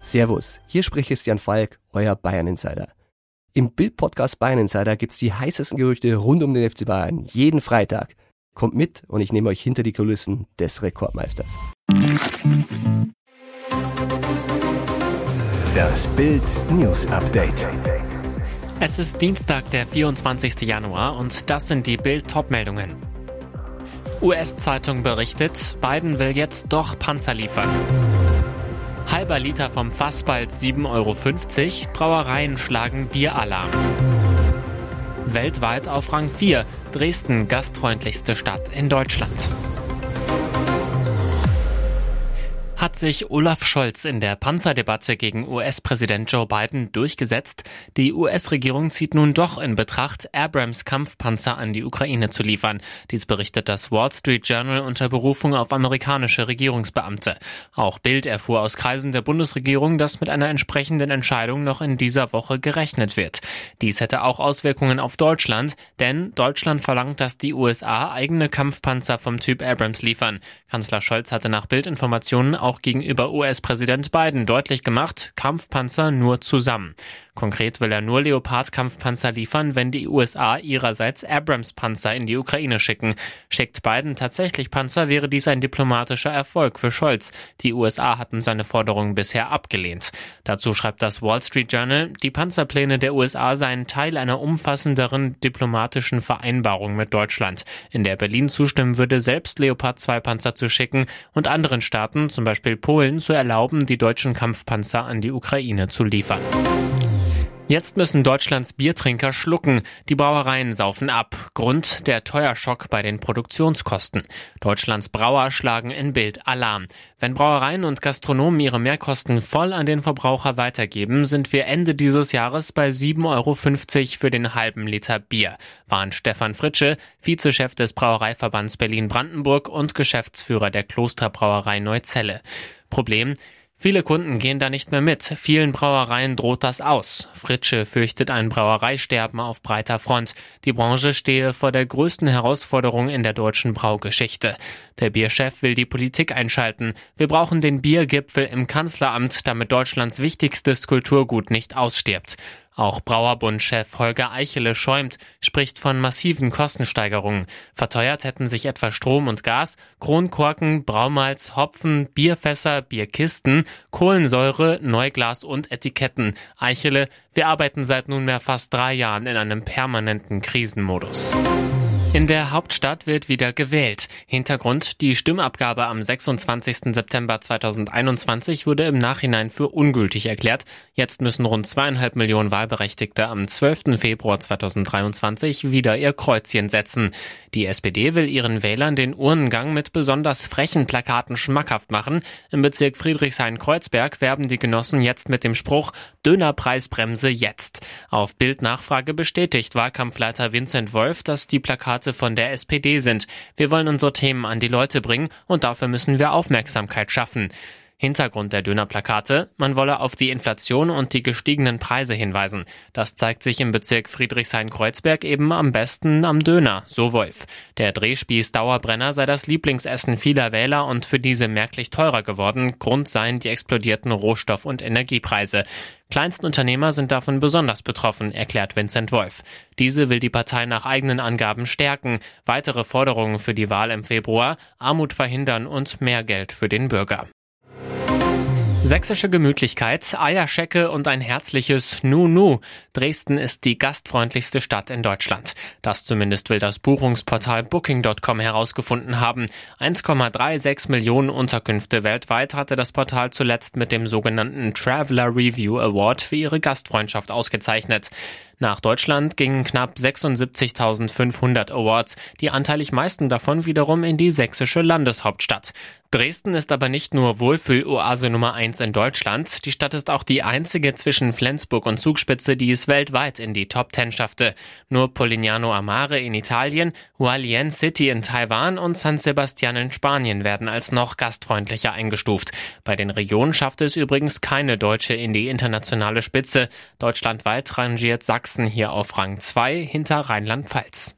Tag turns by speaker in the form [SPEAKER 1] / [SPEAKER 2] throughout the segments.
[SPEAKER 1] Servus, hier spricht Christian Falk, euer Bayern Insider. Im Bild-Podcast Bayern Insider gibt's die heißesten Gerüchte rund um den FC Bayern jeden Freitag. Kommt mit und ich nehme euch hinter die Kulissen des Rekordmeisters.
[SPEAKER 2] Das Bild News Update.
[SPEAKER 3] Es ist Dienstag, der 24. Januar und das sind die Bild-Top-Meldungen. US-Zeitung berichtet, Biden will jetzt doch Panzer liefern. Halber Liter vom Fass bald 7,50 Euro. Brauereien schlagen Bieralarm. Weltweit auf Rang 4. Dresden gastfreundlichste Stadt in Deutschland. Hat sich Olaf Scholz in der Panzerdebatte gegen US-Präsident Joe Biden durchgesetzt? Die US-Regierung zieht nun doch in Betracht, Abrams-Kampfpanzer an die Ukraine zu liefern. Dies berichtet das Wall Street Journal unter Berufung auf amerikanische Regierungsbeamte. Auch Bild erfuhr aus Kreisen der Bundesregierung, dass mit einer entsprechenden Entscheidung noch in dieser Woche gerechnet wird. Dies hätte auch Auswirkungen auf Deutschland, denn Deutschland verlangt, dass die USA eigene Kampfpanzer vom Typ Abrams liefern. Kanzler Scholz hatte nach Bildinformationen auch gegenüber US-Präsident Biden deutlich gemacht, Kampfpanzer nur zusammen. Konkret will er nur Leopard-Kampfpanzer liefern, wenn die USA ihrerseits Abrams-Panzer in die Ukraine schicken. Schickt Biden tatsächlich Panzer, wäre dies ein diplomatischer Erfolg für Scholz. Die USA hatten seine Forderungen bisher abgelehnt. Dazu schreibt das Wall Street Journal, die Panzerpläne der USA seien Teil einer umfassenderen diplomatischen Vereinbarung mit Deutschland, in der Berlin zustimmen würde, selbst Leopard 2 Panzer zu schicken und anderen Staaten, zum Beispiel Polen, zu erlauben, die deutschen Kampfpanzer an die Ukraine zu liefern. Jetzt müssen Deutschlands Biertrinker schlucken. Die Brauereien saufen ab. Grund der Teuerschock bei den Produktionskosten. Deutschlands Brauer schlagen in Bild Alarm. Wenn Brauereien und Gastronomen ihre Mehrkosten voll an den Verbraucher weitergeben, sind wir Ende dieses Jahres bei 7,50 Euro für den halben Liter Bier, warnt Stefan Fritsche, Vizechef des Brauereiverbands Berlin-Brandenburg und Geschäftsführer der Klosterbrauerei Neuzelle. Problem, Viele Kunden gehen da nicht mehr mit. Vielen Brauereien droht das aus. Fritsche fürchtet ein Brauereisterben auf breiter Front. Die Branche stehe vor der größten Herausforderung in der deutschen Braugeschichte. Der Bierchef will die Politik einschalten. Wir brauchen den Biergipfel im Kanzleramt, damit Deutschlands wichtigstes Kulturgut nicht ausstirbt. Auch Brauerbundchef Holger Eichele schäumt, spricht von massiven Kostensteigerungen. Verteuert hätten sich etwa Strom und Gas, Kronkorken, Braumalz, Hopfen, Bierfässer, Bierkisten, Kohlensäure, Neuglas und Etiketten. Eichele, wir arbeiten seit nunmehr fast drei Jahren in einem permanenten Krisenmodus. In der Hauptstadt wird wieder gewählt. Hintergrund, die Stimmabgabe am 26. September 2021 wurde im Nachhinein für ungültig erklärt. Jetzt müssen rund zweieinhalb Millionen Wahlberechtigte am 12. Februar 2023 wieder ihr Kreuzchen setzen. Die SPD will ihren Wählern den Urnengang mit besonders frechen Plakaten schmackhaft machen. Im Bezirk Friedrichshain-Kreuzberg werben die Genossen jetzt mit dem Spruch Dönerpreisbremse jetzt. Auf Bildnachfrage bestätigt Wahlkampfleiter Vincent Wolf, dass die Plakate Plakate von der SPD sind. Wir wollen unsere Themen an die Leute bringen und dafür müssen wir Aufmerksamkeit schaffen. Hintergrund der Dönerplakate, man wolle auf die Inflation und die gestiegenen Preise hinweisen. Das zeigt sich im Bezirk Friedrichshain-Kreuzberg eben am besten am Döner, so Wolf. Der Drehspieß Dauerbrenner sei das Lieblingsessen vieler Wähler und für diese merklich teurer geworden. Grund seien die explodierten Rohstoff- und Energiepreise. Kleinstunternehmer sind davon besonders betroffen, erklärt Vincent Wolf. Diese will die Partei nach eigenen Angaben stärken. Weitere Forderungen für die Wahl im Februar, Armut verhindern und mehr Geld für den Bürger. Sächsische Gemütlichkeit, Eierschecke und ein herzliches Nu-Nu. Dresden ist die gastfreundlichste Stadt in Deutschland. Das zumindest will das Buchungsportal Booking.com herausgefunden haben. 1,36 Millionen Unterkünfte weltweit hatte das Portal zuletzt mit dem sogenannten Traveler Review Award für ihre Gastfreundschaft ausgezeichnet. Nach Deutschland gingen knapp 76.500 Awards, die anteilig meisten davon wiederum in die sächsische Landeshauptstadt. Dresden ist aber nicht nur Wohlfühl-Oase Nummer 1 in Deutschland, die Stadt ist auch die einzige zwischen Flensburg und Zugspitze, die es weltweit in die Top 10 schaffte. Nur Polignano Amare in Italien, Hualien City in Taiwan und San Sebastian in Spanien werden als noch gastfreundlicher eingestuft. Bei den Regionen schaffte es übrigens keine Deutsche in die internationale Spitze. Deutschlandweit rangiert Sachsen Sachsen hier auf Rang 2 hinter Rheinland-Pfalz.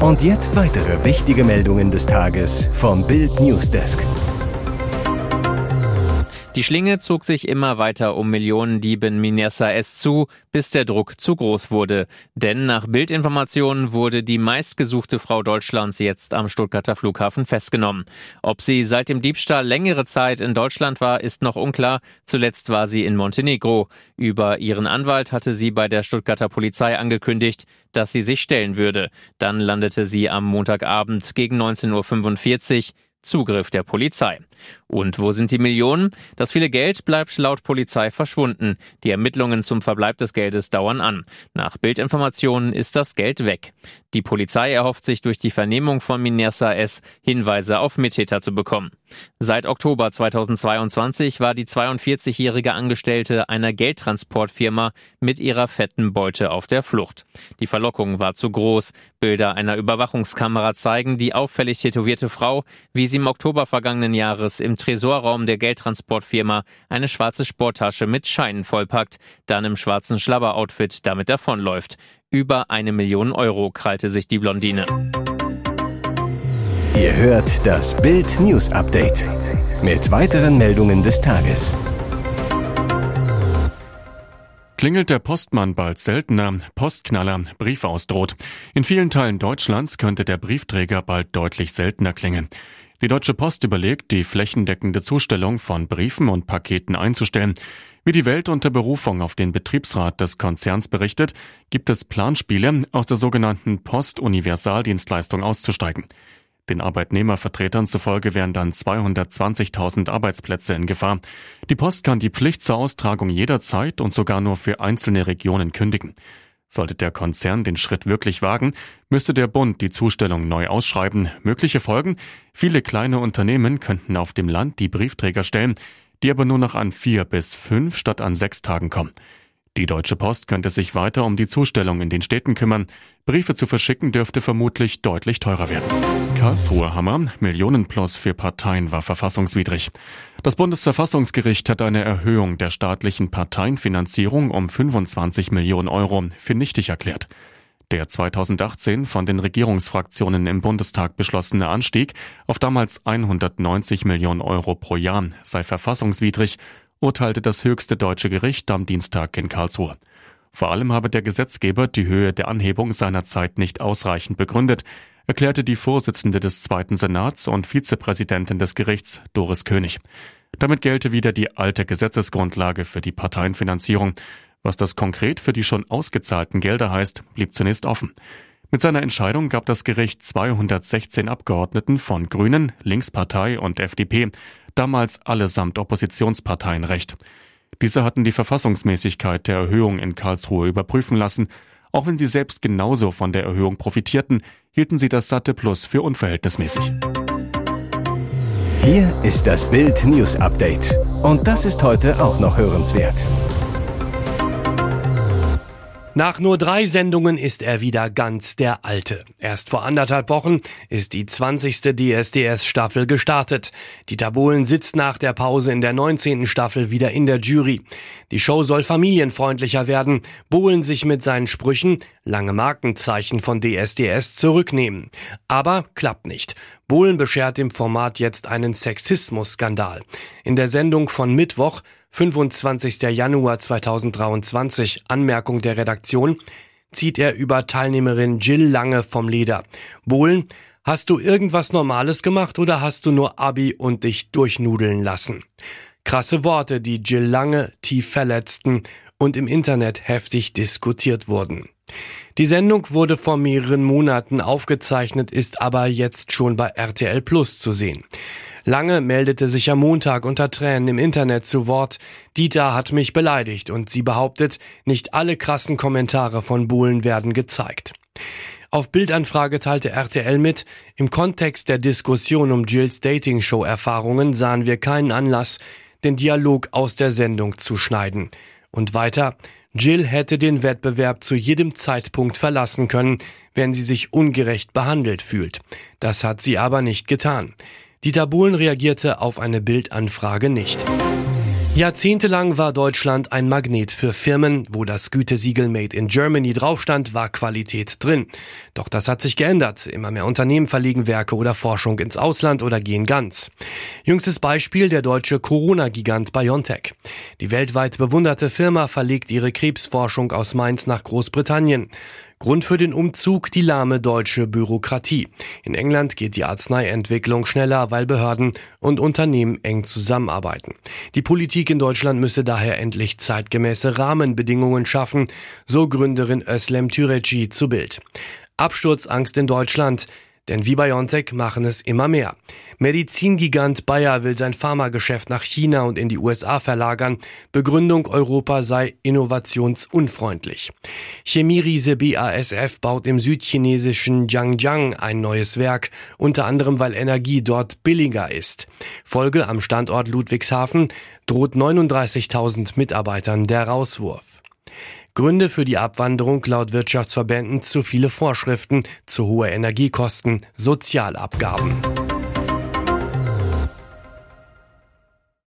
[SPEAKER 2] Und jetzt weitere wichtige Meldungen des Tages vom Bild Newsdesk.
[SPEAKER 4] Die Schlinge zog sich immer weiter um Millionendieben Minessa S zu, bis der Druck zu groß wurde. Denn nach Bildinformationen wurde die meistgesuchte Frau Deutschlands jetzt am Stuttgarter Flughafen festgenommen. Ob sie seit dem Diebstahl längere Zeit in Deutschland war, ist noch unklar. Zuletzt war sie in Montenegro. Über ihren Anwalt hatte sie bei der Stuttgarter Polizei angekündigt, dass sie sich stellen würde. Dann landete sie am Montagabend gegen 19.45 Uhr Zugriff der Polizei. Und wo sind die Millionen? Das viele Geld bleibt laut Polizei verschwunden. Die Ermittlungen zum Verbleib des Geldes dauern an. Nach Bildinformationen ist das Geld weg. Die Polizei erhofft sich durch die Vernehmung von Minersa S. Hinweise auf Mittäter zu bekommen. Seit Oktober 2022 war die 42-jährige Angestellte einer Geldtransportfirma mit ihrer fetten Beute auf der Flucht. Die Verlockung war zu groß. Bilder einer Überwachungskamera zeigen die auffällig tätowierte Frau, wie sie im Oktober vergangenen Jahres im Tresorraum der Geldtransportfirma eine schwarze Sporttasche mit Scheinen vollpackt, dann im schwarzen Schlabberoutfit damit davonläuft. Über eine Million Euro krallte sich die Blondine.
[SPEAKER 2] Ihr hört das Bild News Update mit weiteren Meldungen des Tages.
[SPEAKER 5] Klingelt der Postmann bald seltener, Postknaller, Brief ausdroht. In vielen Teilen Deutschlands könnte der Briefträger bald deutlich seltener klingeln. Die Deutsche Post überlegt, die flächendeckende Zustellung von Briefen und Paketen einzustellen. Wie die Welt unter Berufung auf den Betriebsrat des Konzerns berichtet, gibt es Planspiele, aus der sogenannten Post-Universaldienstleistung auszusteigen. Den Arbeitnehmervertretern zufolge wären dann 220.000 Arbeitsplätze in Gefahr. Die Post kann die Pflicht zur Austragung jederzeit und sogar nur für einzelne Regionen kündigen. Sollte der Konzern den Schritt wirklich wagen, müsste der Bund die Zustellung neu ausschreiben. Mögliche Folgen? Viele kleine Unternehmen könnten auf dem Land die Briefträger stellen, die aber nur noch an vier bis fünf statt an sechs Tagen kommen. Die Deutsche Post könnte sich weiter um die Zustellung in den Städten kümmern. Briefe zu verschicken dürfte vermutlich deutlich teurer werden. Karlsruher Hammer, Millionenplus für Parteien war verfassungswidrig. Das Bundesverfassungsgericht hat eine Erhöhung der staatlichen Parteienfinanzierung um 25 Millionen Euro für nichtig erklärt. Der 2018 von den Regierungsfraktionen im Bundestag beschlossene Anstieg auf damals 190 Millionen Euro pro Jahr sei verfassungswidrig urteilte das höchste deutsche Gericht am Dienstag in Karlsruhe. Vor allem habe der Gesetzgeber die Höhe der Anhebung seinerzeit nicht ausreichend begründet, erklärte die Vorsitzende des Zweiten Senats und Vizepräsidentin des Gerichts, Doris König. Damit gelte wieder die alte Gesetzesgrundlage für die Parteienfinanzierung. Was das konkret für die schon ausgezahlten Gelder heißt, blieb zunächst offen. Mit seiner Entscheidung gab das Gericht 216 Abgeordneten von Grünen, Linkspartei und FDP damals allesamt Oppositionsparteien recht. Diese hatten die Verfassungsmäßigkeit der Erhöhung in Karlsruhe überprüfen lassen. Auch wenn sie selbst genauso von der Erhöhung profitierten, hielten sie das satte Plus für unverhältnismäßig.
[SPEAKER 2] Hier ist das Bild News Update. Und das ist heute auch noch hörenswert.
[SPEAKER 6] Nach nur drei Sendungen ist er wieder ganz der Alte. Erst vor anderthalb Wochen ist die 20. DSDS-Staffel gestartet. Dieter Bohlen sitzt nach der Pause in der 19. Staffel wieder in der Jury. Die Show soll familienfreundlicher werden, Bohlen sich mit seinen Sprüchen, lange Markenzeichen von DSDS, zurücknehmen. Aber klappt nicht. Bohlen beschert dem Format jetzt einen Sexismus-Skandal. In der Sendung von Mittwoch 25. Januar 2023, Anmerkung der Redaktion, zieht er über Teilnehmerin Jill Lange vom Leder. Bohlen, hast du irgendwas Normales gemacht oder hast du nur Abi und dich durchnudeln lassen? Krasse Worte, die Jill Lange tief verletzten und im Internet heftig diskutiert wurden. Die Sendung wurde vor mehreren Monaten aufgezeichnet, ist aber jetzt schon bei RTL Plus zu sehen. Lange meldete sich am Montag unter Tränen im Internet zu Wort. Dieter hat mich beleidigt und sie behauptet, nicht alle krassen Kommentare von Bohlen werden gezeigt. Auf Bildanfrage teilte RTL mit, im Kontext der Diskussion um Jills Dating-Show-Erfahrungen sahen wir keinen Anlass, den Dialog aus der Sendung zu schneiden. Und weiter, Jill hätte den Wettbewerb zu jedem Zeitpunkt verlassen können, wenn sie sich ungerecht behandelt fühlt. Das hat sie aber nicht getan. Dieter Bohlen reagierte auf eine Bildanfrage nicht. Jahrzehntelang war Deutschland ein Magnet für Firmen. Wo das Gütesiegel Made in Germany draufstand, war Qualität drin. Doch das hat sich geändert. Immer mehr Unternehmen verlegen Werke oder Forschung ins Ausland oder gehen ganz. Jüngstes Beispiel der deutsche Corona-Gigant BioNTech. Die weltweit bewunderte Firma verlegt ihre Krebsforschung aus Mainz nach Großbritannien. Grund für den Umzug die lahme deutsche Bürokratie. In England geht die Arzneientwicklung schneller, weil Behörden und Unternehmen eng zusammenarbeiten. Die Politik in Deutschland müsse daher endlich zeitgemäße Rahmenbedingungen schaffen, so Gründerin Özlem Türeci zu Bild. Absturzangst in Deutschland. Denn wie BioNTech machen es immer mehr. Medizingigant Bayer will sein Pharmageschäft nach China und in die USA verlagern. Begründung Europa sei innovationsunfreundlich. Chemieriese BASF baut im südchinesischen Jiangjiang ein neues Werk, unter anderem weil Energie dort billiger ist. Folge am Standort Ludwigshafen droht 39.000 Mitarbeitern der Rauswurf. Gründe für die Abwanderung laut Wirtschaftsverbänden zu viele Vorschriften, zu hohe Energiekosten, Sozialabgaben.